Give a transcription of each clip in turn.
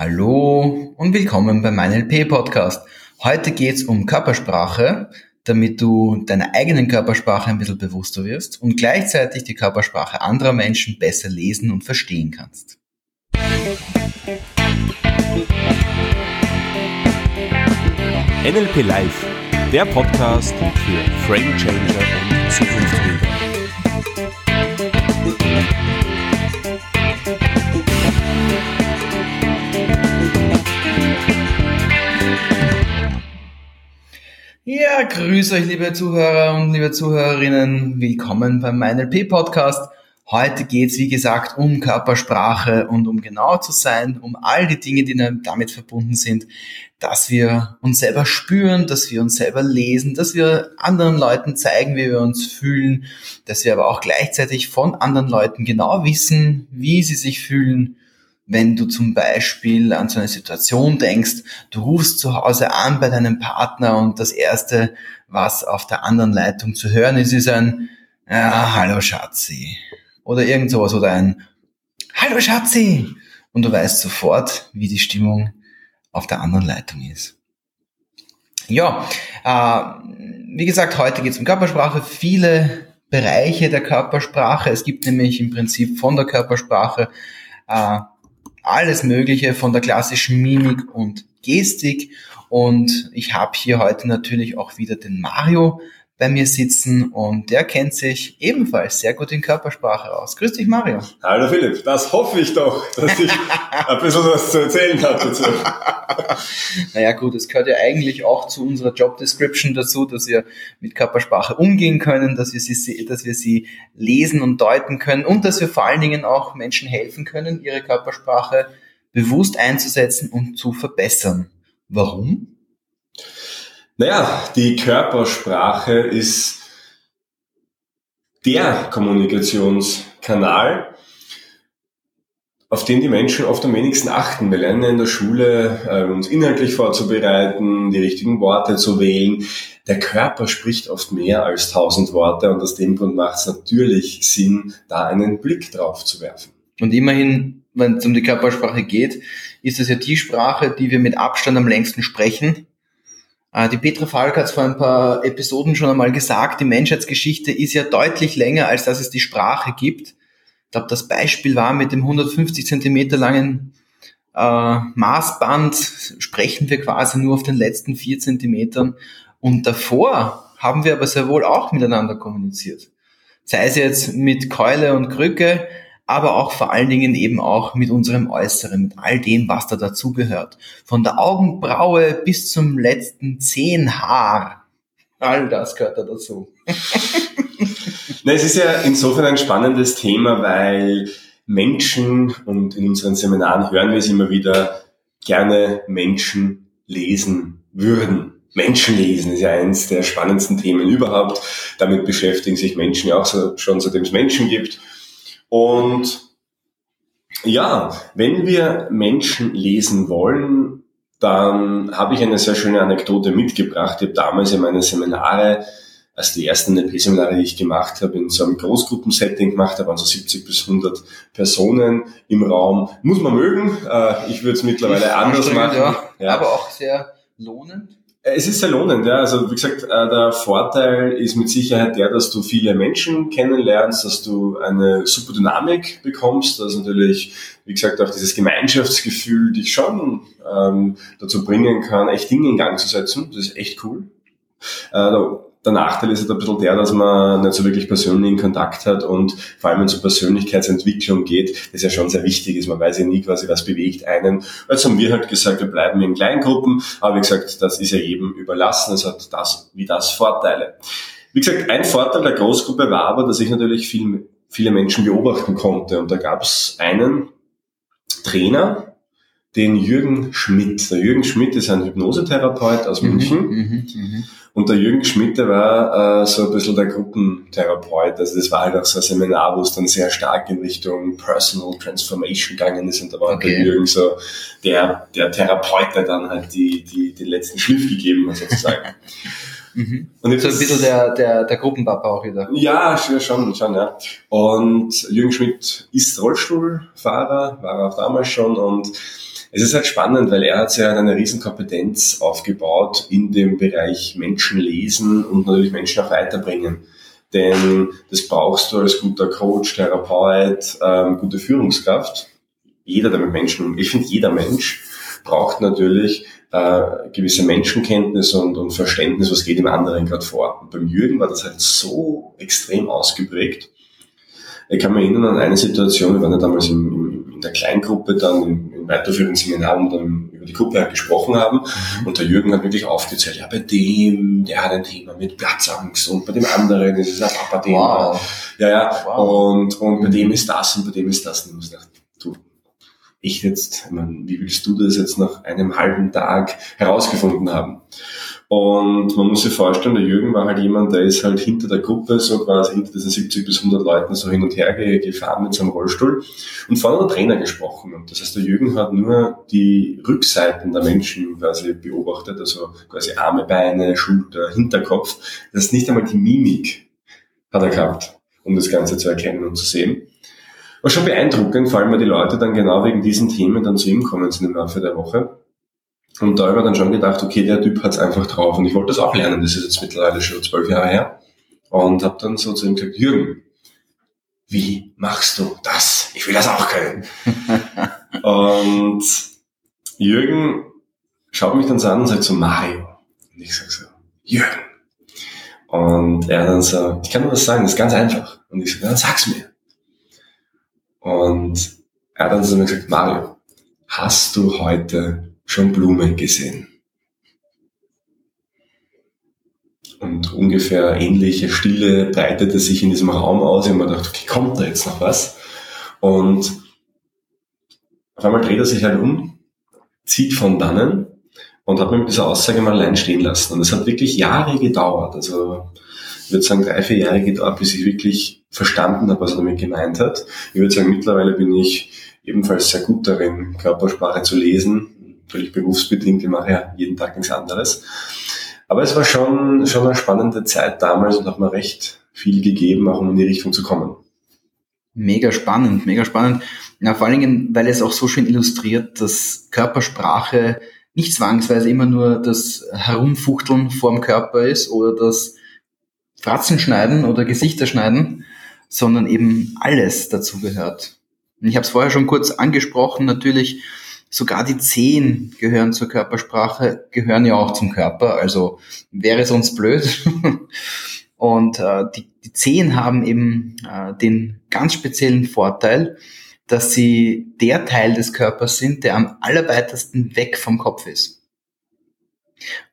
Hallo und willkommen beim NLP Podcast. Heute geht's um Körpersprache, damit du deiner eigenen Körpersprache ein bisschen bewusster wirst und gleichzeitig die Körpersprache anderer Menschen besser lesen und verstehen kannst. NLP Live, der Podcast für Frame Changer und Zukunftsbilder. Ja, grüß euch, liebe Zuhörer und liebe Zuhörerinnen. Willkommen beim MyNLP Podcast. Heute geht's wie gesagt, um Körpersprache und um genau zu sein, um all die Dinge, die damit verbunden sind, dass wir uns selber spüren, dass wir uns selber lesen, dass wir anderen Leuten zeigen, wie wir uns fühlen, dass wir aber auch gleichzeitig von anderen Leuten genau wissen, wie sie sich fühlen, wenn du zum Beispiel an so eine Situation denkst, du rufst zu Hause an bei deinem Partner und das erste, was auf der anderen Leitung zu hören ist, ist ein ja, hallo Schatzi oder irgend sowas oder ein hallo Schatzi und du weißt sofort, wie die Stimmung auf der anderen Leitung ist. Ja, äh, wie gesagt, heute geht es um Körpersprache. Viele Bereiche der Körpersprache. Es gibt nämlich im Prinzip von der Körpersprache äh, alles Mögliche von der klassischen Mimik und Gestik. Und ich habe hier heute natürlich auch wieder den Mario bei mir sitzen und der kennt sich ebenfalls sehr gut in Körpersprache aus. Grüß dich, Mario. Hallo Philipp, das hoffe ich doch, dass ich ein bisschen was zu erzählen habe dazu. naja gut, es gehört ja eigentlich auch zu unserer Job Description dazu, dass wir mit Körpersprache umgehen können, dass wir sie, dass wir sie lesen und deuten können und dass wir vor allen Dingen auch Menschen helfen können, ihre Körpersprache bewusst einzusetzen und zu verbessern. Warum? Naja, die Körpersprache ist der Kommunikationskanal, auf den die Menschen oft am wenigsten achten. Wir lernen in der Schule, äh, uns inhaltlich vorzubereiten, die richtigen Worte zu wählen. Der Körper spricht oft mehr als tausend Worte und aus dem Grund macht es natürlich Sinn, da einen Blick drauf zu werfen. Und immerhin, wenn es um die Körpersprache geht, ist es ja die Sprache, die wir mit Abstand am längsten sprechen die Petra Falk hat es vor ein paar Episoden schon einmal gesagt, die Menschheitsgeschichte ist ja deutlich länger, als dass es die Sprache gibt. Ich glaube, das Beispiel war mit dem 150 Zentimeter langen äh, Maßband, sprechen wir quasi nur auf den letzten vier Zentimetern. Und davor haben wir aber sehr wohl auch miteinander kommuniziert. Sei es jetzt mit Keule und Krücke, aber auch vor allen Dingen eben auch mit unserem Äußeren, mit all dem, was da dazugehört. Von der Augenbraue bis zum letzten Zehenhaar. All das gehört da dazu. Na, es ist ja insofern ein spannendes Thema, weil Menschen, und in unseren Seminaren hören wir es immer wieder, gerne Menschen lesen würden. Menschen lesen ist ja eines der spannendsten Themen überhaupt. Damit beschäftigen sich Menschen ja auch so, schon seitdem es Menschen gibt. Und ja, wenn wir Menschen lesen wollen, dann habe ich eine sehr schöne Anekdote mitgebracht. Ich habe damals in meine Seminare, als die ersten NLP-Seminare, die ich gemacht habe, in so einem Großgruppensetting gemacht, da waren so 70 bis 100 Personen im Raum. Muss man mögen. Äh, ich würde es mittlerweile anders machen. Ja, ja. Aber auch sehr lohnend. Äh, es ist sehr lohnend, ja. Also wie gesagt, äh, der Vorteil ist mit Sicherheit der, dass du viele Menschen kennenlernst, dass du eine super Dynamik bekommst, dass natürlich, wie gesagt, auch dieses Gemeinschaftsgefühl dich schon ähm, dazu bringen kann, echt Dinge in Gang zu setzen. Das ist echt cool. Äh, der Nachteil ist halt ein bisschen der, dass man nicht so wirklich persönlichen Kontakt hat und vor allem wenn es um Persönlichkeitsentwicklung geht, das ja schon sehr wichtig ist. Man weiß ja nie quasi, was bewegt einen. Jetzt haben wir halt gesagt, wir bleiben in Kleingruppen, aber wie gesagt, das ist ja jedem überlassen. Es hat das wie das Vorteile. Wie gesagt, ein Vorteil der Großgruppe war aber, dass ich natürlich viel, viele Menschen beobachten konnte und da gab es einen Trainer, den Jürgen Schmidt. Der Jürgen Schmidt ist ein Hypnosetherapeut aus mhm, München. Mhm, mh, und der Jürgen Schmidt, der war äh, so ein bisschen der Gruppentherapeut. Also das war halt auch so ein Seminar, wo es dann sehr stark in Richtung Personal Transformation gegangen ist. Und da war okay. der Jürgen so der, der Therapeut, der dann halt die, die, den letzten Schliff gegeben hat sozusagen. Mhm. Und jetzt so ein bisschen der, der, der Gruppenpapa auch wieder. Ja, schon, schon, ja. Und Jürgen Schmidt ist Rollstuhlfahrer, war auch damals schon und es ist halt spannend, weil er hat ja eine riesen Kompetenz aufgebaut in dem Bereich Menschen lesen und natürlich Menschen auch weiterbringen. Denn das brauchst du als guter Coach, Therapeut, ähm, gute Führungskraft. Jeder, der mit Menschen, ich finde, jeder Mensch braucht natürlich äh, gewisse Menschenkenntnis und, und Verständnis, was geht dem anderen gerade vor. Und beim Jürgen war das halt so extrem ausgeprägt. Ich kann mich erinnern an eine Situation, wir waren ja damals in, in der Kleingruppe dann im, im weiterführenden Seminar, wo wir dann über die Gruppe halt gesprochen haben. Mhm. Und der Jürgen hat wirklich aufgezählt, ja, bei dem, der hat ein Thema mit Platzangst und bei dem anderen ist es ein Papa-Thema. Wow. Ja, ja. Wow. Und, und bei mhm. dem ist das und bei dem ist das. Und ich ich jetzt, ich meine, wie willst du das jetzt nach einem halben Tag herausgefunden haben? Und man muss sich vorstellen, der Jürgen war halt jemand, der ist halt hinter der Gruppe, so quasi hinter diesen 70 bis 100 Leuten so hin und her gefahren mit seinem Rollstuhl und vorne der Trainer gesprochen. Und das heißt, der Jürgen hat nur die Rückseiten der Menschen quasi beobachtet, also quasi Arme, Beine, Schulter, Hinterkopf. Das ist nicht einmal die Mimik hat er gehabt, um das Ganze zu erkennen und zu sehen. War schon beeindruckend, vor allem weil die Leute dann genau wegen diesen Themen dann zu ihm kommen sind im Laufe der Woche. Und da habe ich dann schon gedacht, okay, der Typ hat's einfach drauf. Und ich wollte das auch lernen, das ist jetzt mittlerweile schon zwölf Jahre her. Und habe dann so zu ihm gesagt, Jürgen, wie machst du das? Ich will das auch können. und Jürgen schaut mich dann so an und sagt so, Mario. Und ich sage so, Jürgen. Und er dann so, ich kann nur das sagen, das ist ganz einfach. Und ich so, dann sag's mir. Und er hat dann so gesagt, Mario, hast du heute schon Blumen gesehen? Und ungefähr ähnliche Stille breitete sich in diesem Raum aus. Ich habe mir gedacht, okay, kommt da jetzt noch was? Und auf einmal dreht er sich halt um, zieht von dannen und hat mir mit dieser Aussage mal allein stehen lassen. Und es hat wirklich Jahre gedauert. Also ich würde sagen drei, vier Jahre gedauert, bis ich wirklich verstanden habe, was er damit gemeint hat. Ich würde sagen, mittlerweile bin ich ebenfalls sehr gut darin, Körpersprache zu lesen. Natürlich berufsbedingt, ich mache ja jeden Tag nichts anderes. Aber es war schon, schon eine spannende Zeit damals und hat mir recht viel gegeben, auch um in die Richtung zu kommen. Mega spannend, mega spannend. Ja, vor allen Dingen, weil es auch so schön illustriert, dass Körpersprache nicht zwangsweise immer nur das Herumfuchteln vorm Körper ist oder das Fratzen schneiden oder Gesichter schneiden, sondern eben alles dazu gehört. Und ich habe es vorher schon kurz angesprochen, natürlich sogar die Zehen gehören zur Körpersprache, gehören ja auch zum Körper, also wäre sonst blöd. Und äh, die, die Zehen haben eben äh, den ganz speziellen Vorteil, dass sie der Teil des Körpers sind, der am allerweitesten weg vom Kopf ist.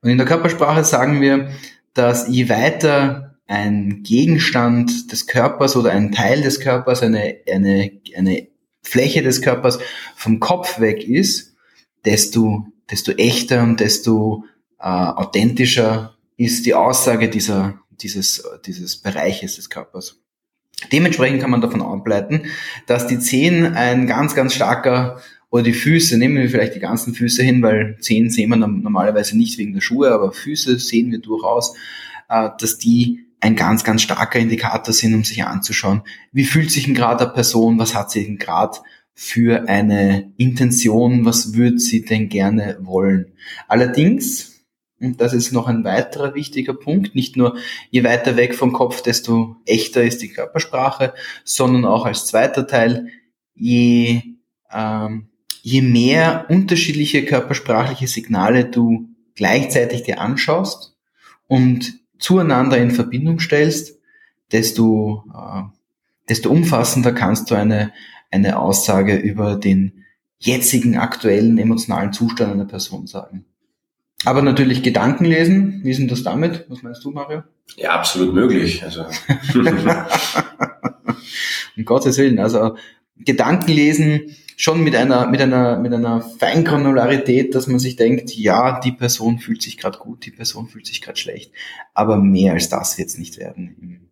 Und in der Körpersprache sagen wir, dass je weiter ein Gegenstand des Körpers oder ein Teil des Körpers, eine, eine, eine Fläche des Körpers vom Kopf weg ist, desto, desto echter und desto äh, authentischer ist die Aussage dieser, dieses, dieses Bereiches des Körpers. Dementsprechend kann man davon ableiten, dass die Zehen ein ganz, ganz starker oder die Füße, nehmen wir vielleicht die ganzen Füße hin, weil Zehen sehen wir normalerweise nicht wegen der Schuhe, aber Füße sehen wir durchaus, äh, dass die ein ganz, ganz starker Indikator sind, um sich anzuschauen, wie fühlt sich ein Grad der Person, was hat sie denn Grad für eine Intention, was würde sie denn gerne wollen. Allerdings, und das ist noch ein weiterer wichtiger Punkt, nicht nur je weiter weg vom Kopf, desto echter ist die Körpersprache, sondern auch als zweiter Teil, je, ähm, je mehr unterschiedliche körpersprachliche Signale du gleichzeitig dir anschaust und zueinander in Verbindung stellst, desto, äh, desto umfassender kannst du eine, eine Aussage über den jetzigen aktuellen emotionalen Zustand einer Person sagen. Aber natürlich Gedanken lesen, wie ist denn das damit? Was meinst du, Mario? Ja, absolut möglich. Also. um Gottes Willen, also Gedanken lesen schon mit einer, mit einer, mit einer Feingranularität, dass man sich denkt, ja, die Person fühlt sich gerade gut, die Person fühlt sich gerade schlecht. Aber mehr als das wird es nicht werden im,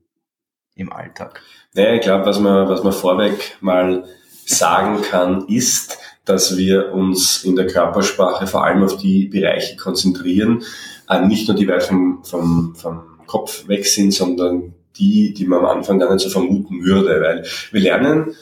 im Alltag. Naja, ich glaube, was man, was man vorweg mal sagen kann, ist, dass wir uns in der Körpersprache vor allem auf die Bereiche konzentrieren, äh, nicht nur die weit vom, vom, vom Kopf weg sind, sondern die, die man am Anfang gar nicht so vermuten würde, weil wir lernen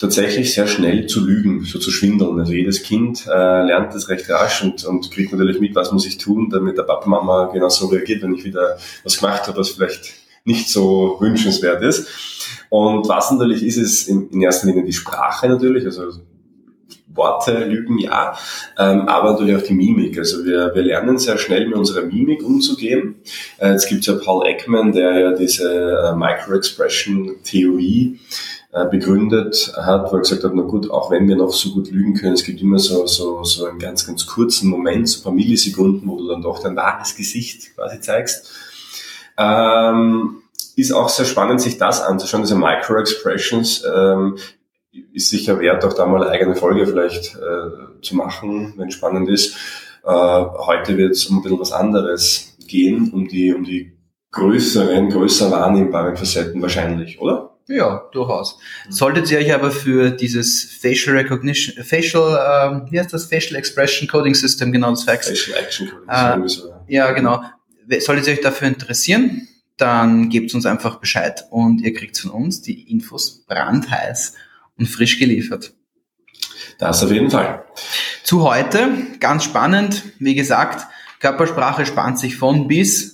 tatsächlich sehr schnell zu lügen, so zu schwindeln. Also jedes Kind äh, lernt das recht rasch und, und kriegt natürlich mit, was muss ich tun, damit der Papa Mama genauso reagiert, wenn ich wieder was gemacht habe, was vielleicht nicht so wünschenswert ist. Und was natürlich ist, ist in, in erster Linie die Sprache natürlich, also Worte lügen ja, ähm, aber natürlich auch die Mimik. Also wir, wir lernen sehr schnell mit unserer Mimik umzugehen. Äh, jetzt gibt es ja Paul Ekman, der ja diese äh, Micro-Expression-Theorie begründet hat, wo er gesagt hat, na gut, auch wenn wir noch so gut lügen können, es gibt immer so, so, so einen ganz, ganz kurzen Moment, so ein paar Millisekunden, wo du dann doch dein wahres Gesicht quasi zeigst. Ähm, ist auch sehr spannend, sich das anzuschauen, diese Micro-Expressions. Ähm, ist sicher wert, auch da mal eine eigene Folge vielleicht äh, zu machen, wenn spannend ist. Äh, heute wird es um ein bisschen was anderes gehen, um die, um die größeren, größer wahrnehmbaren Facetten wahrscheinlich, oder? Ja, durchaus. Solltet ihr euch aber für dieses Facial Recognition, Facial, äh, wie heißt das? Facial Expression Coding System, genau das Fax. Facial Action Coding System. Äh, ja, genau. Solltet ihr euch dafür interessieren, dann gebt uns einfach Bescheid und ihr kriegt von uns die Infos brandheiß und frisch geliefert. Das auf jeden Fall. Zu heute, ganz spannend, wie gesagt, Körpersprache spannt sich von bis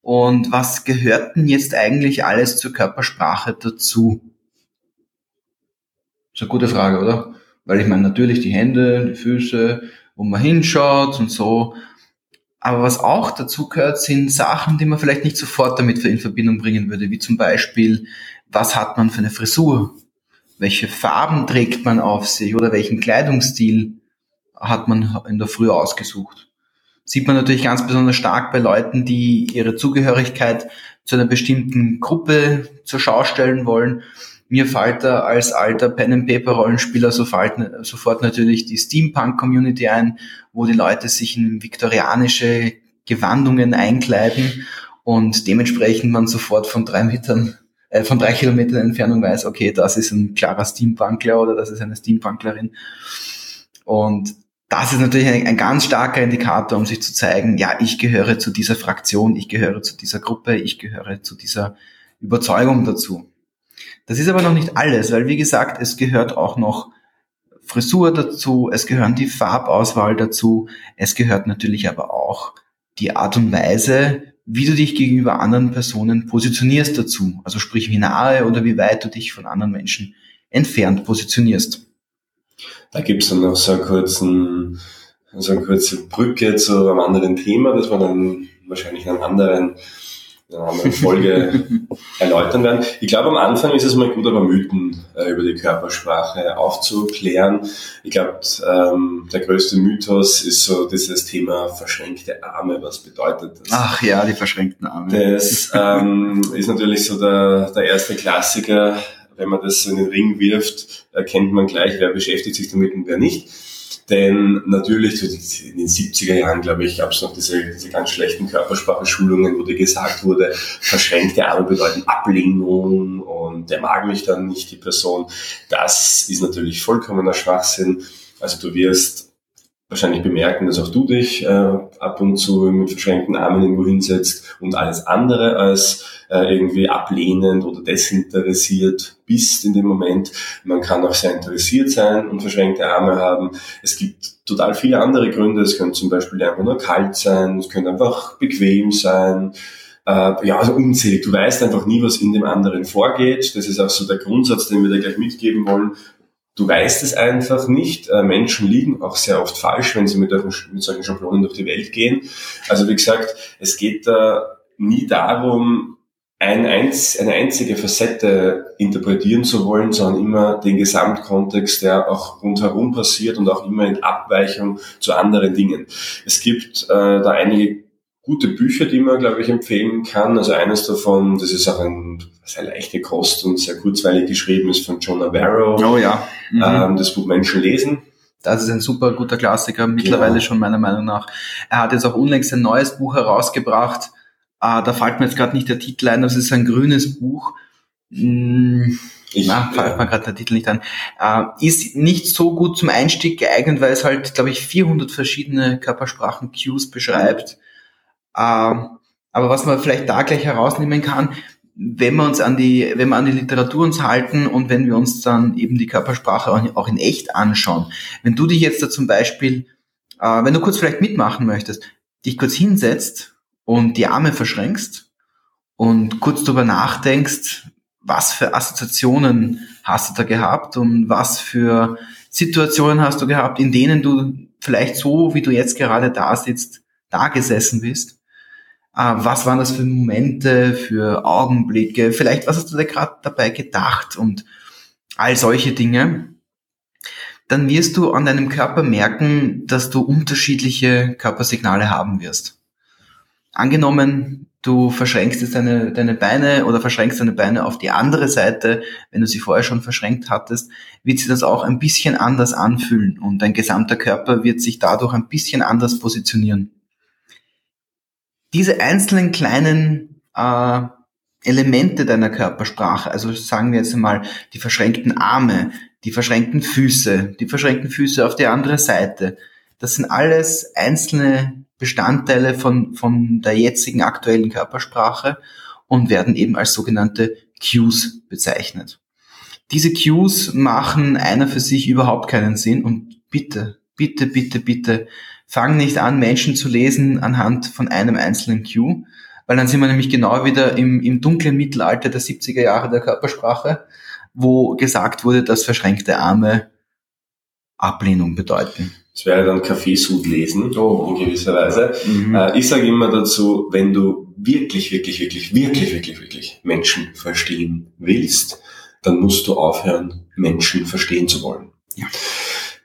und was gehört denn jetzt eigentlich alles zur Körpersprache dazu? Das ist eine gute Frage, oder? Weil ich meine, natürlich die Hände, die Füße, wo man hinschaut und so. Aber was auch dazu gehört, sind Sachen, die man vielleicht nicht sofort damit in Verbindung bringen würde, wie zum Beispiel, was hat man für eine Frisur? Welche Farben trägt man auf sich oder welchen Kleidungsstil hat man in der Früh ausgesucht? Sieht man natürlich ganz besonders stark bei Leuten, die ihre Zugehörigkeit zu einer bestimmten Gruppe zur Schau stellen wollen. Mir fällt da als alter Pen and Paper Rollenspieler sofort natürlich die Steampunk Community ein, wo die Leute sich in viktorianische Gewandungen einkleiden und dementsprechend man sofort von drei Metern, äh, von drei Kilometern Entfernung weiß, okay, das ist ein klarer Steampunkler oder das ist eine Steampunklerin. Und das ist natürlich ein, ein, ganz starker Indikator, um sich zu zeigen, ja, ich gehöre zu dieser Fraktion, ich gehöre zu dieser Gruppe, ich gehöre zu dieser Überzeugung dazu. Das ist aber noch nicht alles, weil wie gesagt, es gehört auch noch Frisur dazu, es gehören die Farbauswahl dazu, es gehört natürlich aber auch die Art und Weise, wie du dich gegenüber anderen Personen positionierst dazu. Also sprich, wie nahe oder wie weit du dich von anderen Menschen entfernt positionierst. Da gibt's dann noch so einen kurzen, so eine kurze Brücke zu einem anderen Thema, das wir dann wahrscheinlich in einem anderen in einer anderen Folge erläutern werden. Ich glaube, am Anfang ist es mal gut, aber Mythen äh, über die Körpersprache aufzuklären. Ich glaube, ähm, der größte Mythos ist so dieses Thema verschränkte Arme. Was bedeutet das? Ach ja, die verschränkten Arme. Das ähm, ist natürlich so der, der erste Klassiker wenn man das in den Ring wirft, erkennt man gleich, wer beschäftigt sich damit und wer nicht. Denn natürlich, in den 70er Jahren, glaube ich, gab es noch diese, diese ganz schlechten Körpersprache-Schulungen, wo dir gesagt wurde, verschränkte Arme bedeuten Ablehnung und der mag mich dann nicht, die Person. Das ist natürlich vollkommener Schwachsinn. Also du wirst wahrscheinlich bemerken, dass auch du dich äh, ab und zu mit verschränkten Armen irgendwo hinsetzt und alles andere als äh, irgendwie ablehnend oder desinteressiert bist in dem Moment. Man kann auch sehr interessiert sein und verschränkte Arme haben. Es gibt total viele andere Gründe. Es könnte zum Beispiel einfach nur kalt sein, es könnte einfach bequem sein. Äh, ja, also unzählig. Du weißt einfach nie, was in dem anderen vorgeht. Das ist auch so der Grundsatz, den wir da gleich mitgeben wollen. Du weißt es einfach nicht. Äh, Menschen liegen auch sehr oft falsch, wenn sie mit, mit solchen Schablonen durch die Welt gehen. Also wie gesagt, es geht da nie darum, ein eine einzige Facette interpretieren zu wollen, sondern immer den Gesamtkontext, der auch rundherum passiert und auch immer in Abweichung zu anderen Dingen. Es gibt äh, da einige gute Bücher, die man, glaube ich, empfehlen kann. Also eines davon, das ist auch ein sehr leichte Kost und sehr kurzweilig geschrieben, ist von John Navarro. Oh ja. Mhm. Ähm, das Buch Menschen lesen. Das ist ein super guter Klassiker, mittlerweile genau. schon meiner Meinung nach. Er hat jetzt auch unlängst ein neues Buch herausgebracht. Äh, da fällt mir jetzt gerade nicht der Titel ein, das ist ein grünes Buch. Hm, ich, Na, fällt mir gerade der Titel nicht an. Äh, ist nicht so gut zum Einstieg geeignet, weil es halt, glaube ich, 400 verschiedene Körpersprachen-Cues beschreibt. Ähm, aber was man vielleicht da gleich herausnehmen kann, wenn wir uns an die, wenn wir an die Literatur uns halten und wenn wir uns dann eben die Körpersprache auch in echt anschauen. Wenn du dich jetzt da zum Beispiel, äh, wenn du kurz vielleicht mitmachen möchtest, dich kurz hinsetzt und die Arme verschränkst und kurz darüber nachdenkst, was für Assoziationen hast du da gehabt und was für Situationen hast du gehabt, in denen du vielleicht so, wie du jetzt gerade da sitzt, da gesessen bist? Äh, was waren das für Momente, für Augenblicke? Vielleicht, was hast du da gerade dabei gedacht und all solche Dinge? Dann wirst du an deinem Körper merken, dass du unterschiedliche Körpersignale haben wirst. Angenommen, du verschränkst jetzt deine, deine Beine oder verschränkst deine Beine auf die andere Seite, wenn du sie vorher schon verschränkt hattest, wird sich das auch ein bisschen anders anfühlen und dein gesamter Körper wird sich dadurch ein bisschen anders positionieren. Diese einzelnen kleinen äh, Elemente deiner Körpersprache, also sagen wir jetzt einmal die verschränkten Arme, die verschränkten Füße, die verschränkten Füße auf die andere Seite, das sind alles einzelne Bestandteile von, von der jetzigen aktuellen Körpersprache und werden eben als sogenannte Cues bezeichnet. Diese Cues machen einer für sich überhaupt keinen Sinn und bitte, bitte, bitte, bitte fang nicht an, Menschen zu lesen anhand von einem einzelnen Cue, weil dann sind wir nämlich genau wieder im, im dunklen Mittelalter der 70er Jahre der Körpersprache, wo gesagt wurde, dass verschränkte Arme Ablehnung bedeuten. Das wäre dann Kaffeesud lesen, oh. in gewisser Weise. Mhm. Äh, ich sage immer dazu, wenn du wirklich, wirklich, wirklich, wirklich, wirklich, wirklich Menschen verstehen willst, dann musst du aufhören, Menschen verstehen zu wollen. Ja.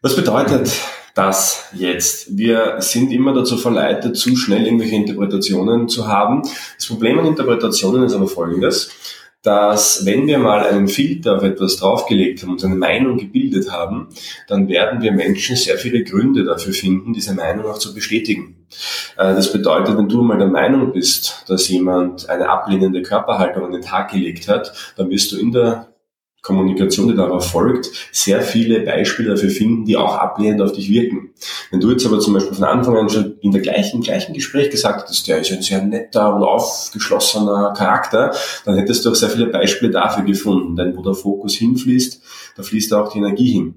Was bedeutet das jetzt? Wir sind immer dazu verleitet, zu schnell irgendwelche Interpretationen zu haben. Das Problem an Interpretationen ist aber folgendes dass wenn wir mal einen Filter auf etwas draufgelegt haben und eine Meinung gebildet haben, dann werden wir Menschen sehr viele Gründe dafür finden, diese Meinung auch zu bestätigen. Äh, das bedeutet, wenn du mal der Meinung bist, dass jemand eine ablehnende Körperhaltung an den Tag gelegt hat, dann wirst du in der Kommunikation, die darauf folgt, sehr viele Beispiele dafür finden, die auch ablehnend auf dich wirken. Wenn du jetzt aber zum Beispiel von Anfang an schon in der gleichen, gleichen Gespräch gesagt hättest, der ist ein sehr netter und aufgeschlossener Charakter, dann hättest du auch sehr viele Beispiele dafür gefunden. Denn wo der Fokus hinfließt, da fließt auch die Energie hin.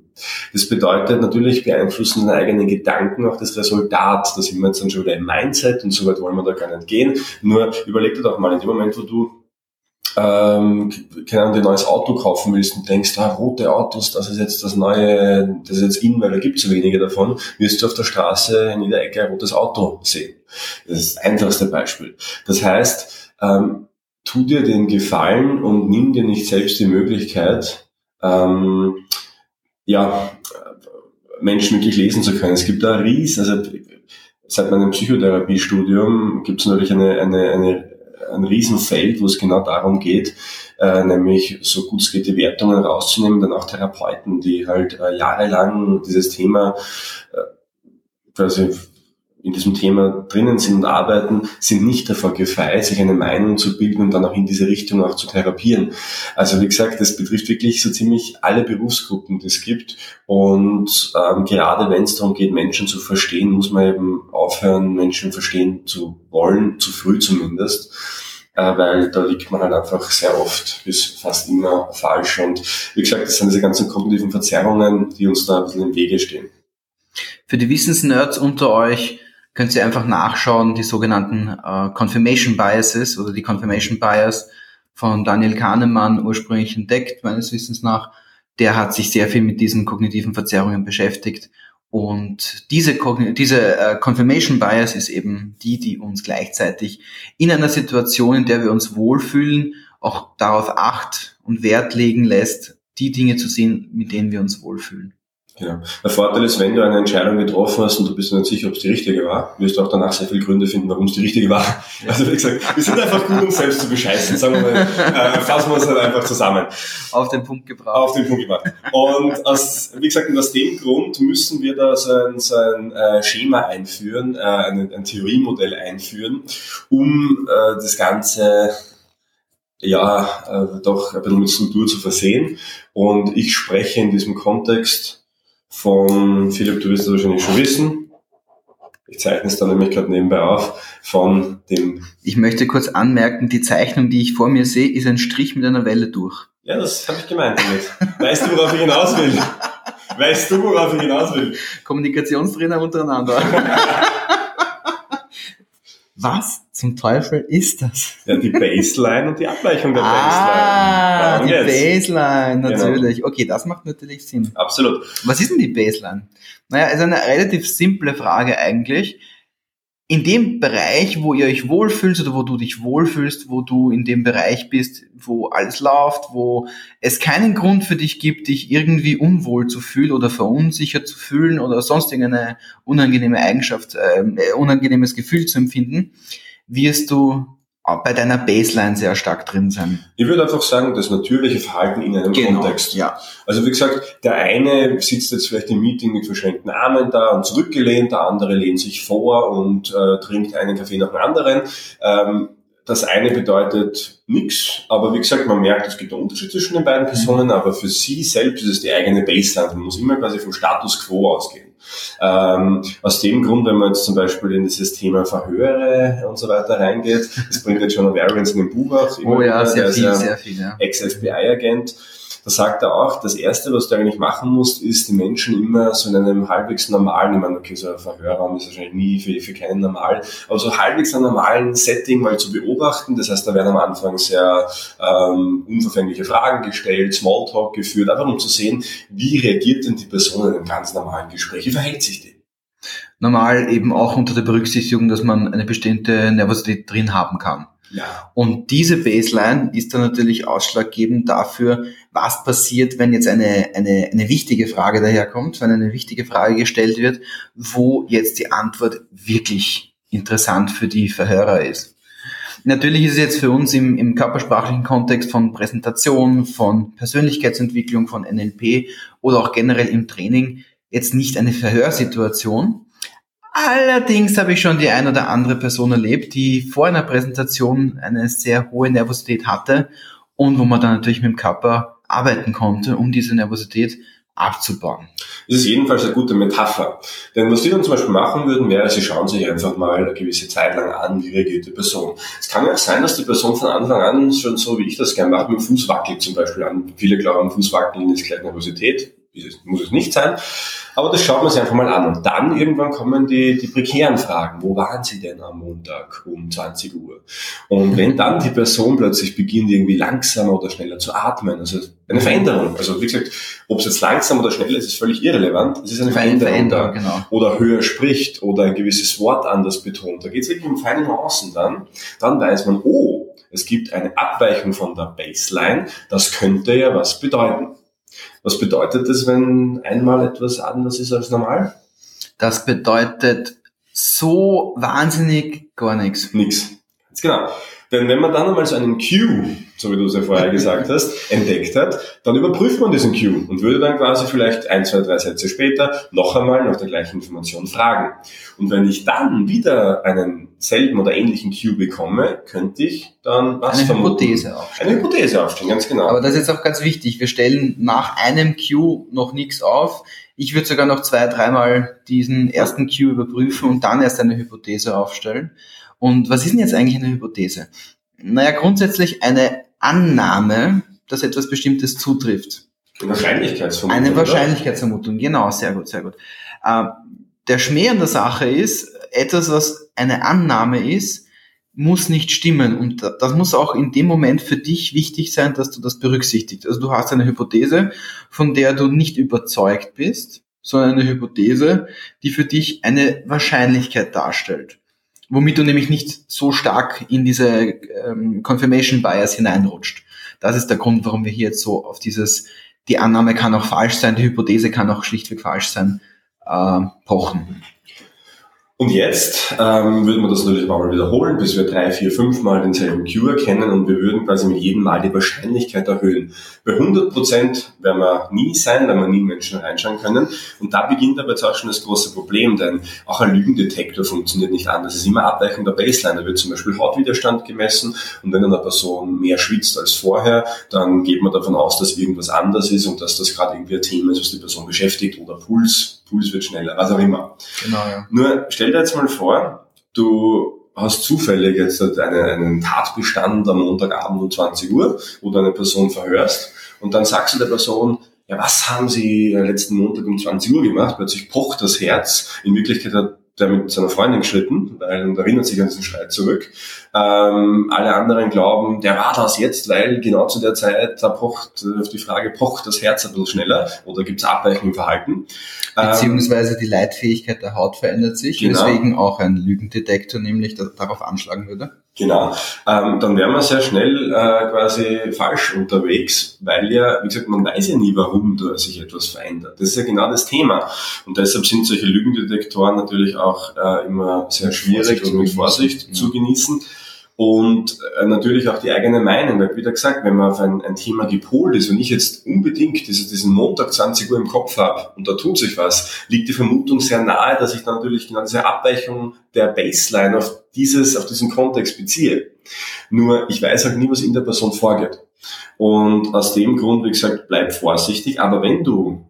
Das bedeutet natürlich beeinflussen deine eigenen Gedanken auch das Resultat. Da sind wir jetzt dann schon wieder im Mindset und so weit wollen wir da gar nicht gehen. Nur überleg dir doch mal in dem Moment, wo du ähm, keine Ahnung, ein neues Auto kaufen willst und denkst, ah, rote Autos, das ist jetzt das neue, das ist jetzt in, weil da gibt es so wenige davon, wirst du auf der Straße in jeder Ecke ein rotes Auto sehen. Das ist das einfachste Beispiel. Das heißt, ähm, tu dir den Gefallen und nimm dir nicht selbst die Möglichkeit, ähm, ja, Menschen wirklich lesen zu können. Es gibt da ries, also seit meinem Psychotherapiestudium gibt es natürlich eine, eine, eine ein Riesenfeld, wo es genau darum geht, äh, nämlich so gut es geht die Wertungen rauszunehmen, dann auch Therapeuten, die halt äh, jahrelang dieses Thema äh, quasi in diesem Thema drinnen sind und arbeiten, sind nicht davor gefeit, sich eine Meinung zu bilden und dann auch in diese Richtung auch zu therapieren. Also wie gesagt, das betrifft wirklich so ziemlich alle Berufsgruppen, die es gibt. Und ähm, gerade wenn es darum geht, Menschen zu verstehen, muss man eben aufhören, Menschen verstehen zu wollen, zu früh zumindest äh, weil da liegt man halt einfach sehr oft bis fast immer falsch. Und wie gesagt, das sind diese ganzen kognitiven Verzerrungen, die uns da ein bisschen im Wege stehen. Für die Wissensnerds unter euch, könnt ihr einfach nachschauen, die sogenannten äh, Confirmation Biases oder die Confirmation Bias von Daniel Kahnemann ursprünglich entdeckt, meines Wissens nach. Der hat sich sehr viel mit diesen kognitiven Verzerrungen beschäftigt. Und diese, diese äh, Confirmation Bias ist eben die, die uns gleichzeitig in einer Situation, in der wir uns wohlfühlen, auch darauf acht und Wert legen lässt, die Dinge zu sehen, mit denen wir uns wohlfühlen. Genau. Der Vorteil ist, wenn du eine Entscheidung getroffen hast und du bist nicht sicher, ob es die richtige war, wirst du auch danach sehr viele Gründe finden, warum es die richtige war. Also wie gesagt, wir sind einfach gut, uns selbst zu bescheißen. Sagen wir mal, äh, fassen wir es halt einfach zusammen. Auf den Punkt gebracht. Auf den Punkt gebracht. Und aus, wie gesagt, und aus dem Grund müssen wir da so ein, so ein äh, Schema einführen, äh, ein, ein Theoriemodell einführen, um äh, das Ganze ja äh, doch ein bisschen mit Struktur zu versehen. Und ich spreche in diesem Kontext von Philipp, du wirst es wahrscheinlich schon wissen, Ich zeichne es dann nämlich gerade nebenbei auf von dem. Ich möchte kurz anmerken, die Zeichnung, die ich vor mir sehe, ist ein Strich mit einer Welle durch. Ja, das habe ich gemeint damit. Weißt du, worauf ich hinaus will? Weißt du, worauf ich hinaus will? Kommunikationstrainer untereinander. Was zum Teufel ist das? Ja, die Baseline und die Abweichung der Ah, Baseline. die Darum geht's. Baseline, Genau. natürlich. Okay, das macht natürlich Sinn. Absolut. Was ist denn die Baseline? Naja, ist eine relativ simple Frage eigentlich. In dem Bereich, wo ihr euch wohlfühlt oder wo du dich wohlfühlst, wo du in dem Bereich bist, wo alles läuft, wo es keinen Grund für dich gibt, dich irgendwie unwohl zu fühlen oder verunsichert zu fühlen oder sonst irgendeine unangenehme Eigenschaft, äh, unangenehmes Gefühl zu empfinden, wirst du bei deiner Baseline sehr stark drin sein. Ich würde einfach sagen, das natürliche Verhalten in einem Kontext. Genau, Ja. Also wie gesagt, der eine sitzt jetzt vielleicht im Meeting mit verschränkten Armen da und zurückgelehnt, der andere lehnt sich vor und äh, trinkt einen Kaffee nach dem anderen. Ähm, das eine bedeutet nichts, aber wie gesagt, man merkt, es gibt einen Unterschied zwischen den beiden Personen, aber für sie selbst ist es die eigene Baseline. Man muss immer quasi vom Status quo ausgehen. Ähm, aus dem Grund, wenn man jetzt zum Beispiel in dieses Thema Verhöre und so weiter reingeht, das bringt jetzt John Variance in dem Buch auch. Oh ja, sehr viel, sehr viel, ja. Ex-FBI-Agent, da sagt er auch, das Erste, was du eigentlich machen musst, ist die Menschen immer so in einem halbwegs normalen, ich meine, okay, so ein Verhörraum ist wahrscheinlich nie für, für keinen normal, aber so halbwegs einem normalen Setting mal zu beobachten. Das heißt, da werden am Anfang sehr ähm, unverfängliche Fragen gestellt, Smalltalk geführt, einfach um zu sehen, wie reagiert denn die Person in einem ganz normalen Gespräch, wie verhält sich die? normal eben auch unter der Berücksichtigung, dass man eine bestimmte Nervosität drin haben kann. Ja. Und diese Baseline ist dann natürlich ausschlaggebend dafür, was passiert, wenn jetzt eine, eine, eine wichtige Frage daherkommt, wenn eine wichtige Frage gestellt wird, wo jetzt die Antwort wirklich interessant für die Verhörer ist. Natürlich ist es jetzt für uns im, im körpersprachlichen Kontext von Präsentation, von Persönlichkeitsentwicklung, von NLP oder auch generell im Training jetzt nicht eine Verhörsituation, Allerdings habe ich schon die ein oder andere Person erlebt, die vor einer Präsentation eine sehr hohe Nervosität hatte und wo man dann natürlich mit dem Körper arbeiten konnte, um diese Nervosität abzubauen. Das ist jedenfalls eine gute Metapher. Denn was die dann zum Beispiel machen würden, wäre, sie schauen sich einfach mal eine gewisse Zeit lang an, wie reagiert die Person. Es kann ja auch sein, dass die Person von Anfang an schon so, wie ich das gerne mache, mit dem Fuß wackelt zum Beispiel an. Viele glauben, Fußwackeln ist gleich Nervosität. Es- Muss es nicht sein. Aber das schaut man sich einfach mal an. Und dann irgendwann kommen die, die prekären Fragen. Wo waren Sie denn am Montag um 20 Uhr? Und wenn dann die Person plötzlich beginnt, irgendwie langsamer oder schneller zu atmen, also eine Veränderung. Also wie gesagt, ob es jetzt langsam oder schnell ist, ist völlig irrelevant. Es ist eine Veränderung, da. genau. Oder höher spricht oder ein gewisses Wort anders betont. Da geht es wirklich um feine Nuancen dann. Dann weiß man, oh, es gibt eine Abweichung von der Baseline. Das könnte ja was bedeuten. Was bedeutet das, wenn einmal etwas anders ist als normal? Das bedeutet so wahnsinnig gar nichts. Nix. Ganz genau. Denn wenn man dann einmal so einen Cue, so wie du es ja vorher gesagt hast, entdeckt hat, dann überprüft man diesen Cue und würde dann quasi vielleicht ein, zwei, drei Sätze später noch einmal nach der gleichen Information fragen. Und wenn ich dann wieder einen selben oder ähnlichen Cue bekomme, könnte ich dann was Eine vermuten? Hypothese aufstellen. Eine Hypothese aufstellen, ganz genau. Aber das ist jetzt auch ganz wichtig. Wir stellen nach einem Cue noch nichts auf. Ich würde sogar noch zwei, dreimal diesen ersten Cue überprüfen und dann erst eine Hypothese aufstellen. Und was ist denn jetzt eigentlich eine Hypothese? Naja, grundsätzlich eine Annahme, dass etwas Bestimmtes zutrifft. Eine Wahrscheinlichkeitsvermutung. Eine? Wahrscheinlichkeitsvermutung, genau, sehr gut, sehr gut. Ähm, der Schmäh an der Sache ist, etwas, was eine Annahme ist, muss nicht stimmen. Und da- das muss auch in dem Moment für dich wichtig sein, dass du das berücksichtigst. Also du hast eine Hypothese, von der du nicht überzeugt bist, sondern eine Hypothese, die für dich eine Wahrscheinlichkeit darstellt. Womit du nämlich nicht so stark in diese ähm, Confirmation Bias hineinrutscht. Das ist der Grund, warum wir hier jetzt so auf dieses, die Annahme kann auch falsch sein, die Hypothese kann auch schlichtweg falsch sein, äh, pochen. Und jetzt ähm, würden wir das natürlich mal wiederholen, bis wir drei, vier, fünf Mal denselben Cue erkennen und wir würden quasi mit jedem Mal die Wahrscheinlichkeit erhöhen. Bei 100 Prozent werden wir nie sein, weil wir nie Menschen reinschauen können. Und da beginnt aber jetzt auch schon das große Problem, denn auch ein Lügendetektor funktioniert nicht anders. Es ist immer Abweichung der Baseline. Da wird zum Beispiel Hautwiderstand gemessen und wenn eine Person mehr schwitzt als vorher, dann geht man davon aus, dass irgendwas anders ist und dass das gerade irgendwie ein Thema ist, was die Person beschäftigt oder Puls Puls wird schneller, was auch immer. Genau, ja. Nur stell dir jetzt mal vor, du hast zufällig jetzt eine, einen Tatbestand am Montagabend um 20 Uhr, wo du eine Person verhörst und dann sagst du der Person, ja, was haben Sie letzten Montag um 20 Uhr gemacht? Plötzlich pocht das Herz. In Wirklichkeit hat der mit seiner Freundin geschritten, weil und erinnert sich an diesen Streit zurück. Ähm, alle anderen glauben, der war das jetzt, weil genau zu der Zeit, da pocht auf die Frage, pocht das Herz ein bisschen schneller oder gibt es Abweichungen im Verhalten. Beziehungsweise ähm, die Leitfähigkeit der Haut verändert sich, genau. weswegen auch ein Lügendetektor nämlich darauf anschlagen würde. Genau. Ähm, dann wären wir sehr schnell äh, quasi falsch unterwegs, weil ja, wie gesagt, man weiß ja nie, warum da sich etwas verändert. Das ist ja genau das Thema. Und deshalb sind solche Lügendetektoren natürlich auch äh, immer sehr schwierig und mit Vorsicht zu genießen und äh, natürlich auch die eigene Meinung. Weil, wie gesagt, wenn man auf ein, ein Thema gepolt ist und ich jetzt unbedingt diese, diesen Montag 20 Uhr im Kopf habe und da tut sich was, liegt die Vermutung sehr nahe, dass ich dann natürlich genau diese Abweichung der Baseline auf dieses, auf diesen Kontext beziehe. Nur ich weiß halt nie, was in der Person vorgeht. Und aus dem Grund, wie gesagt, bleib vorsichtig. Aber wenn du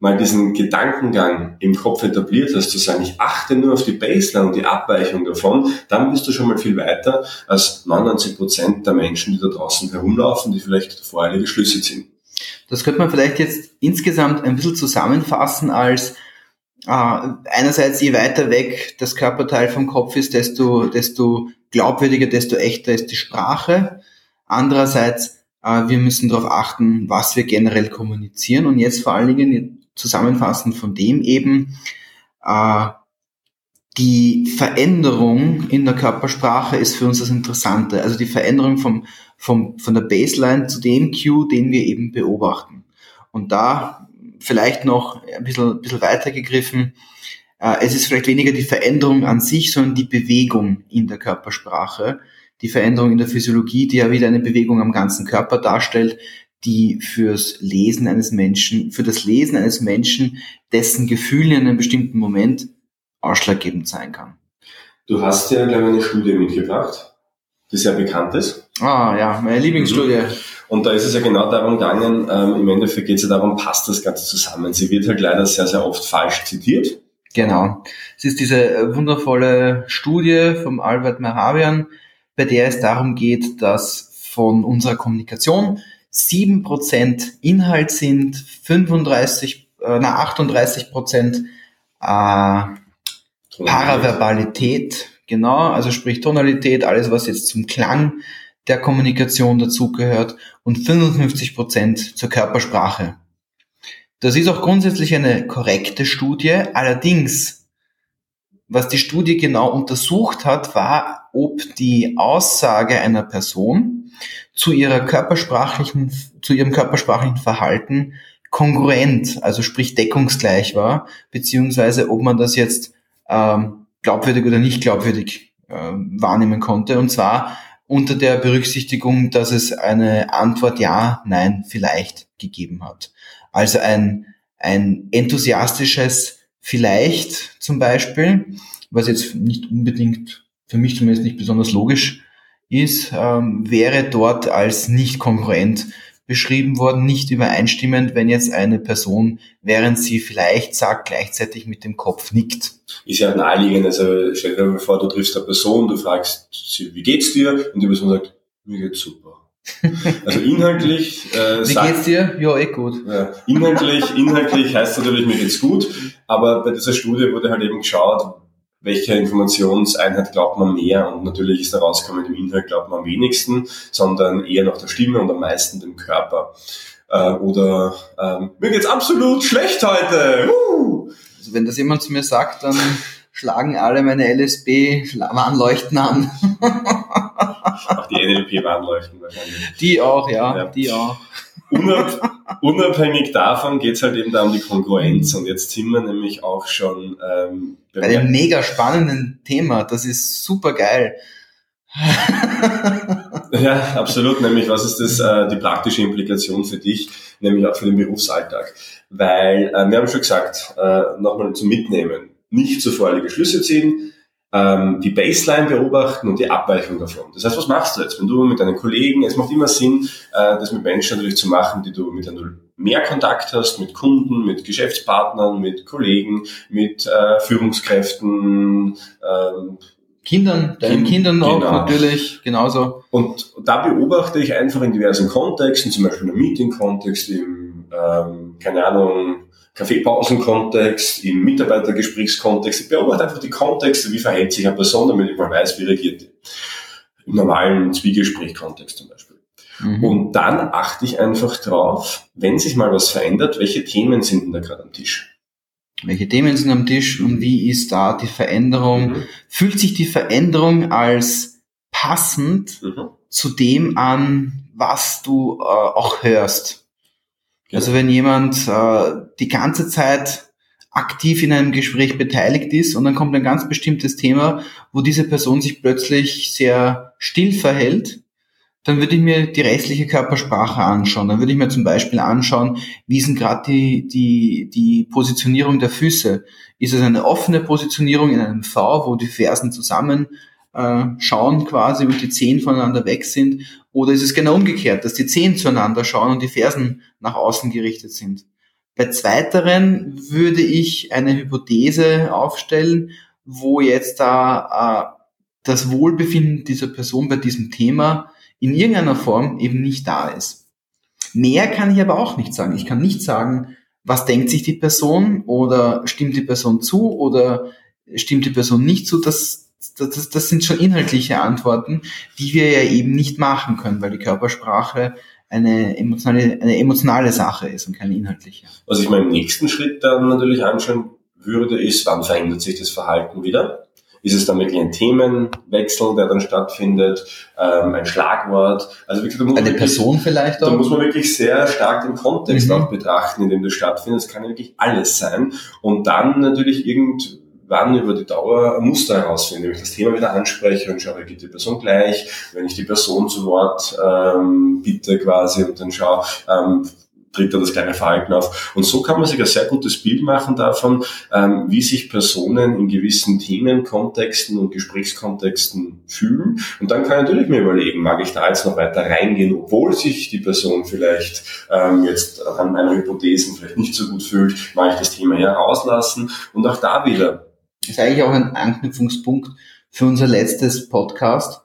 mal diesen Gedankengang im Kopf etabliert hast, zu sagen, ich achte nur auf die Baseline und die Abweichung davon, dann bist du schon mal viel weiter als 99 Prozent der Menschen, die da draußen herumlaufen, die vielleicht voreilige Schlüsse ziehen. Das könnte man vielleicht jetzt insgesamt ein bisschen zusammenfassen als äh, einerseits je weiter weg das Körperteil vom Kopf ist, desto, desto glaubwürdiger, desto echter ist die Sprache. Andererseits, äh, wir müssen darauf achten, was wir generell kommunizieren und jetzt vor allen Dingen Zusammenfassen von dem eben, äh, die Veränderung in der Körpersprache ist für uns das Interessante. Also die Veränderung vom, vom, von der Baseline zu dem Cue, den wir eben beobachten. Und da vielleicht noch ein bisschen, ein bisschen weiter gegriffen. Äh, es ist vielleicht weniger die Veränderung an sich, sondern die Bewegung in der Körpersprache. Die Veränderung in der Physiologie, die ja wieder eine Bewegung am ganzen Körper darstellt, die fürs Lesen eines Menschen, für das Lesen eines Menschen, dessen Gefühl in einem bestimmten Moment ausschlaggebend sein kann. Du hast ja, glaube ich, eine Studie mitgebracht, die sehr bekannt ist. Ah, ja, meine Lieblingsstudie. Mhm. Und da ist es ja genau darum gegangen, ähm, im Endeffekt geht es ja darum, passt das Ganze zusammen. Sie wird halt leider sehr, sehr oft falsch zitiert. Genau. Es ist diese äh, wundervolle Studie vom Albert Mehrabian, bei der es darum geht, dass von unserer Kommunikation 7% Inhalt sind, 35, äh, na, 38% äh, Paraverbalität, genau, also sprich Tonalität, alles was jetzt zum Klang der Kommunikation dazugehört und 55% zur Körpersprache. Das ist auch grundsätzlich eine korrekte Studie, allerdings was die Studie genau untersucht hat, war, ob die Aussage einer Person zu ihrer körpersprachlichen, zu ihrem körpersprachlichen Verhalten kongruent, also sprich deckungsgleich war, beziehungsweise ob man das jetzt ähm, glaubwürdig oder nicht glaubwürdig äh, wahrnehmen konnte. Und zwar unter der Berücksichtigung, dass es eine Antwort ja, nein, vielleicht gegeben hat. Also ein, ein enthusiastisches vielleicht zum Beispiel, was jetzt nicht unbedingt, für mich zumindest nicht besonders logisch ist, ähm, wäre dort als nicht kongruent beschrieben worden, nicht übereinstimmend, wenn jetzt eine Person, während sie vielleicht sagt, gleichzeitig mit dem Kopf nickt. Ist ja naheliegend, also stell dir mal vor, du triffst eine Person, du fragst sie, wie geht's dir? Und die Person sagt, mir geht's super. Also inhaltlich. Äh, Wie geht's dir? Ja, eh gut. Ja, inhaltlich, inhaltlich heißt natürlich, mir geht's gut, aber bei dieser Studie wurde halt eben geschaut, welche Informationseinheit glaubt man mehr und natürlich ist da rausgekommen, im Inhalt glaubt man am wenigsten, sondern eher nach der Stimme und am meisten dem Körper. Äh, oder ähm, mir geht's absolut schlecht heute. Uh! Also wenn das jemand zu mir sagt, dann schlagen alle meine LSB-Warnleuchten an. Auch die NLP-Warnleuchten wahrscheinlich. Die auch, ja, ja. die auch. Unab unabhängig davon geht es halt eben da um die Kongruenz. Und jetzt sind wir nämlich auch schon ähm, bei einem mega spannenden Thema. Das ist super geil. ja, absolut. Nämlich, was ist das, äh, die praktische Implikation für dich, nämlich auch für den Berufsalltag? Weil, äh, wir haben schon gesagt, äh, nochmal zum Mitnehmen nicht zu voreilige Schlüsse ziehen, ähm, die Baseline beobachten und die Abweichung davon. Das heißt, was machst du jetzt? Wenn du mit deinen Kollegen, es macht immer Sinn, äh, das mit Menschen natürlich zu machen, die du mit denen du mehr Kontakt hast, mit Kunden, mit Geschäftspartnern, mit Kollegen, mit äh, Führungskräften, ähm, Kindern, deinen kind, Kindern auch genau. natürlich, genauso. Und da beobachte ich einfach in diversen Kontexten, zum Beispiel im Meeting-Kontext, im, ähm, keine Ahnung, Kaffeepausen-Kontext, im Mitarbeitergesprächskontext. Ich beobachte einfach die Kontexte, wie verhält sich eine Person, damit ich mal weiß, wie reagiert die. Im normalen Zwiegespräch-Kontext zum Beispiel. Mhm. Und dann achte ich einfach drauf, wenn sich mal was verändert, welche Themen sind denn da gerade am Tisch? Welche Themen sind am Tisch und wie ist da die Veränderung? Mhm. Fühlt sich die Veränderung als passend mhm. zu dem an, was du äh, auch hörst? Also wenn jemand äh, die ganze Zeit aktiv in einem Gespräch beteiligt ist und dann kommt ein ganz bestimmtes Thema, wo diese Person sich plötzlich sehr still verhält, dann würde ich mir die restliche Körpersprache anschauen. Dann würde ich mir zum Beispiel anschauen, wie sind gerade die, die, die Positionierung der Füße. Ist es eine offene Positionierung in einem V, wo die Fersen zusammen äh, schauen quasi und die Zehen voneinander weg sind? Oder ist es genau umgekehrt, dass die Zehen zueinander schauen und die Fersen nach außen gerichtet sind? Bei zweiteren würde ich eine Hypothese aufstellen, wo jetzt da äh, das Wohlbefinden dieser Person bei diesem Thema in irgendeiner Form eben nicht da ist. Mehr kann ich aber auch nicht sagen. Ich kann nicht sagen, was denkt sich die Person oder stimmt die Person zu oder stimmt die Person nicht zu. Das, das, das sind schon inhaltliche Antworten, die wir ja eben nicht machen können, weil die Körpersprache eine emotionale, eine emotionale Sache ist und keine inhaltliche. Was ich mir im nächsten Schritt dann natürlich anschauen würde, ist, wann verändert sich das Verhalten wieder? Ist es dann wirklich ein Themenwechsel, der dann stattfindet, ähm, ein Schlagwort? Also wirklich, da muss eine wirklich, Person vielleicht auch? Da muss man wirklich sehr stark den Kontext mhm. auch betrachten, in dem das stattfindet. Es kann ja wirklich alles sein. Und dann natürlich irgendwann über die Dauer ein Muster herausfinden, wenn ich das Thema wieder anspreche und schaue, geht die Person gleich, wenn ich die Person zu Wort ähm, bitte quasi und dann schaue, ähm, tritt da das kleine Verhalten auf. Und so kann man sich ein sehr gutes Bild machen davon, ähm, wie sich Personen in gewissen Themenkontexten und Gesprächskontexten fühlen. Und dann kann ich natürlich mir überlegen, mag ich da jetzt noch weiter reingehen, obwohl sich die Person vielleicht ähm, jetzt an meiner Hypothesen vielleicht nicht so gut fühlt, mag ich das Thema hier rauslassen. Und auch da wieder. Das ist eigentlich auch ein Anknüpfungspunkt für unser letztes Podcast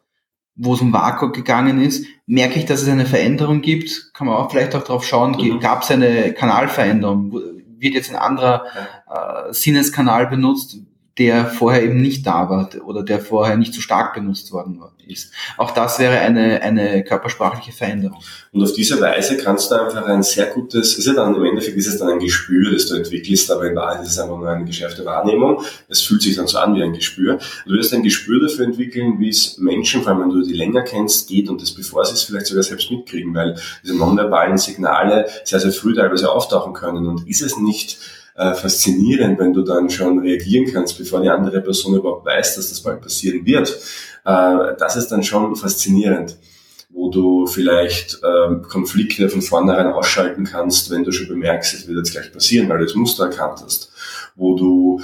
wo es um Vakuum gegangen ist, merke ich, dass es eine Veränderung gibt. Kann man auch vielleicht auch darauf schauen, mhm. gab es eine Kanalveränderung? Wird jetzt ein anderer äh, Sinneskanal benutzt? Der vorher eben nicht da war oder der vorher nicht so stark benutzt worden ist. Auch das wäre eine, eine körpersprachliche Veränderung. Und auf diese Weise kannst du einfach ein sehr gutes, ist ja dann im Endeffekt ist es dann ein Gespür, das du entwickelst, aber in Wahrheit ist es einfach nur eine geschärfte Wahrnehmung. Es fühlt sich dann so an wie ein Gespür. Du wirst ein Gespür dafür entwickeln, wie es Menschen, vor allem wenn du die länger kennst, geht und das bevor sie es vielleicht sogar selbst mitkriegen, weil diese nonverbalen Signale sehr, sehr früh teilweise auftauchen können. Und ist es nicht äh, faszinierend, wenn du dann schon reagieren kannst, bevor die andere Person überhaupt weiß, dass das bald passieren wird. Äh, das ist dann schon faszinierend wo du vielleicht ähm, Konflikte von vornherein ausschalten kannst, wenn du schon bemerkst, es wird jetzt gleich passieren, weil du das Muster erkannt hast. Wo du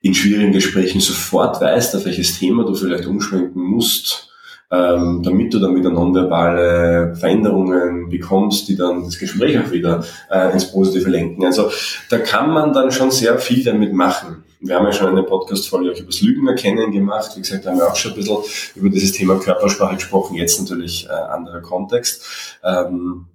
in schwierigen Gesprächen sofort weißt, auf welches Thema du vielleicht umschwenken musst, ähm, damit du dann wieder nonverbale Veränderungen bekommst, die dann das Gespräch auch wieder äh, ins Positive lenken. Also da kann man dann schon sehr viel damit machen. Wir haben ja schon eine Podcast-Folge über das Lügen erkennen gemacht. Wie gesagt, da haben wir auch schon ein bisschen über dieses Thema Körpersprache gesprochen. Jetzt natürlich äh, anderer Kontext. Ähm,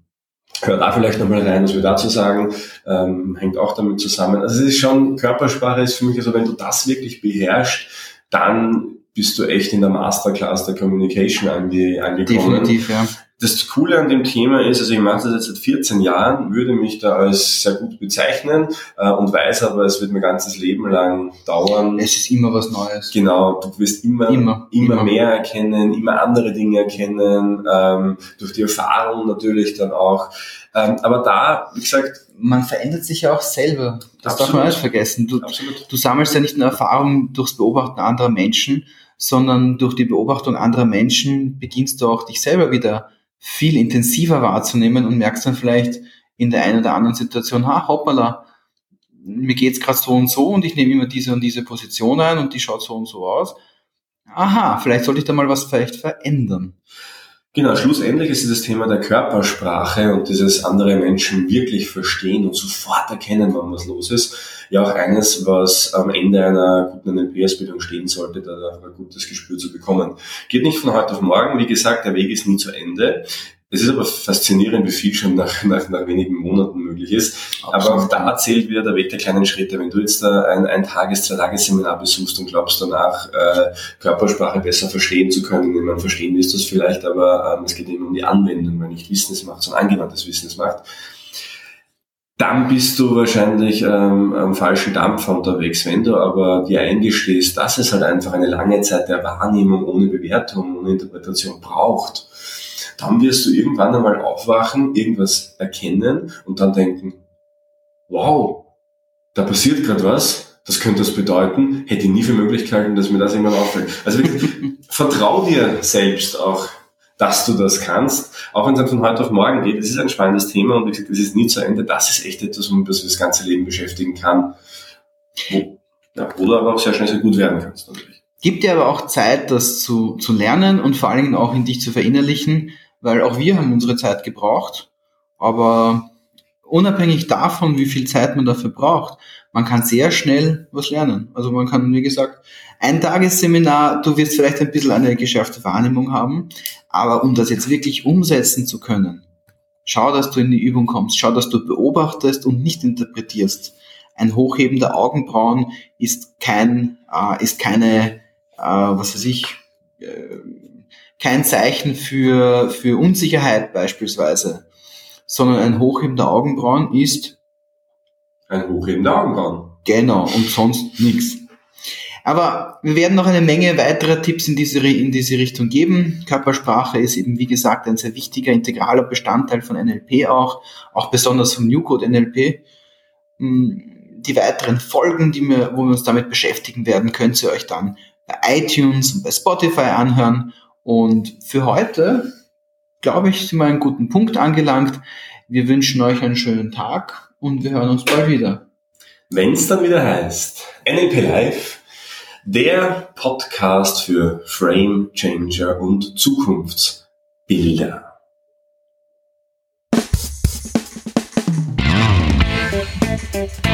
Hört da vielleicht nochmal rein, was wir dazu sagen, ähm, hängt auch damit zusammen. Also es ist schon, Körpersprache ist für mich, also wenn du das wirklich beherrschst, dann bist du echt in der Masterclass der Communication ange, angekommen. Definitiv, ja. Das Coole an dem Thema ist, also ich mache das jetzt seit 14 Jahren, würde mich da als sehr gut bezeichnen äh, und weiß aber, es wird mein ganzes Leben lang dauern. Es ist immer was Neues. Genau, du wirst immer, immer, immer, immer. mehr erkennen, immer andere Dinge erkennen, ähm, durch die Erfahrung natürlich dann auch. Ähm, aber da, wie gesagt, man verändert sich ja auch selber. Das Absolut. darf man nicht vergessen. Du, du sammelst ja nicht nur Erfahrung durchs Beobachten anderer Menschen, sondern durch die Beobachtung anderer Menschen beginnst du auch dich selber wieder viel intensiver wahrzunehmen und merkst dann vielleicht in der einen oder anderen Situation, ha, hoppala, mir geht's gerade so und so und ich nehme immer diese und diese Position ein und die schaut so und so aus. aha, vielleicht sollte ich da mal was vielleicht verändern. Genau, schlussendlich ist dieses Thema der Körpersprache und dieses andere Menschen wirklich verstehen und sofort erkennen, wann was los ist, ja auch eines, was am Ende einer guten NLP-Ausbildung stehen sollte, da ein gutes Gespür zu bekommen. Geht nicht von heute auf morgen, wie gesagt, der Weg ist nie zu Ende. Es ist aber faszinierend, wie viel schon nach, nach, nach wenigen Monaten möglich ist. Absolut. Aber auch da zählt wieder der Weg der kleinen Schritte. Wenn du jetzt da ein, ein Tages-, zwei Tagesseminar besuchst und glaubst danach, äh, Körpersprache besser verstehen zu können, wenn man verstehen wirst du es vielleicht, aber ähm, es geht eben um die Anwendung, weil nicht Wissen es macht, sondern angewandtes Wissen es macht dann bist du wahrscheinlich ähm, am falschen Dampfer unterwegs. Wenn du aber dir eingestehst, dass es halt einfach eine lange Zeit der Wahrnehmung ohne Bewertung, ohne Interpretation braucht, dann wirst du irgendwann einmal aufwachen, irgendwas erkennen und dann denken, wow, da passiert gerade was, das könnte das bedeuten, hätte ich nie für Möglichkeiten, dass mir das irgendwann auffällt. Also vertrau dir selbst auch, dass du das kannst, auch wenn es dann von heute auf morgen geht. Es ist ein spannendes Thema und wie gesagt, es ist nie zu Ende. Das ist echt etwas, womit du das ganze Leben beschäftigen kann, wo, ja, wo du aber auch sehr schnell sehr gut werden kannst natürlich. Gibt dir aber auch Zeit, das zu, zu lernen und vor allen Dingen auch in dich zu verinnerlichen weil auch wir haben unsere Zeit gebraucht, aber unabhängig davon, wie viel Zeit man dafür braucht, man kann sehr schnell was lernen. Also man kann, wie gesagt, ein Tagesseminar, du wirst vielleicht ein bisschen eine geschärfte Wahrnehmung haben, aber um das jetzt wirklich umsetzen zu können, schau, dass du in die Übung kommst, schau, dass du beobachtest und nicht interpretierst. Ein Hochheben der Augenbrauen ist kein, äh, ist keine, äh, was weiß ich, äh, kein Zeichen für, für Unsicherheit beispielsweise, sondern ein Hochheben der Augenbrauen ist ein Hochheben der Augenbrauen. Genau, und sonst nichts. Aber wir werden noch eine Menge weiterer Tipps in diese, in diese Richtung geben. Körpersprache ist eben, wie gesagt, ein sehr wichtiger, integraler Bestandteil von NLP auch, auch besonders vom New Code NLP. Hm, die weiteren Folgen, die wir, wo wir uns damit beschäftigen werden, könnt ihr euch dann bei iTunes und bei Spotify anhören. Und für heute, glaube ich, sind wir einen guten Punkt angelangt. Wir wünschen euch einen schönen Tag und wir hören uns bald wieder. Wenn es dann wieder heißt, NLP Live, der Podcast für Frame Changer und Zukunftsbilder. Thank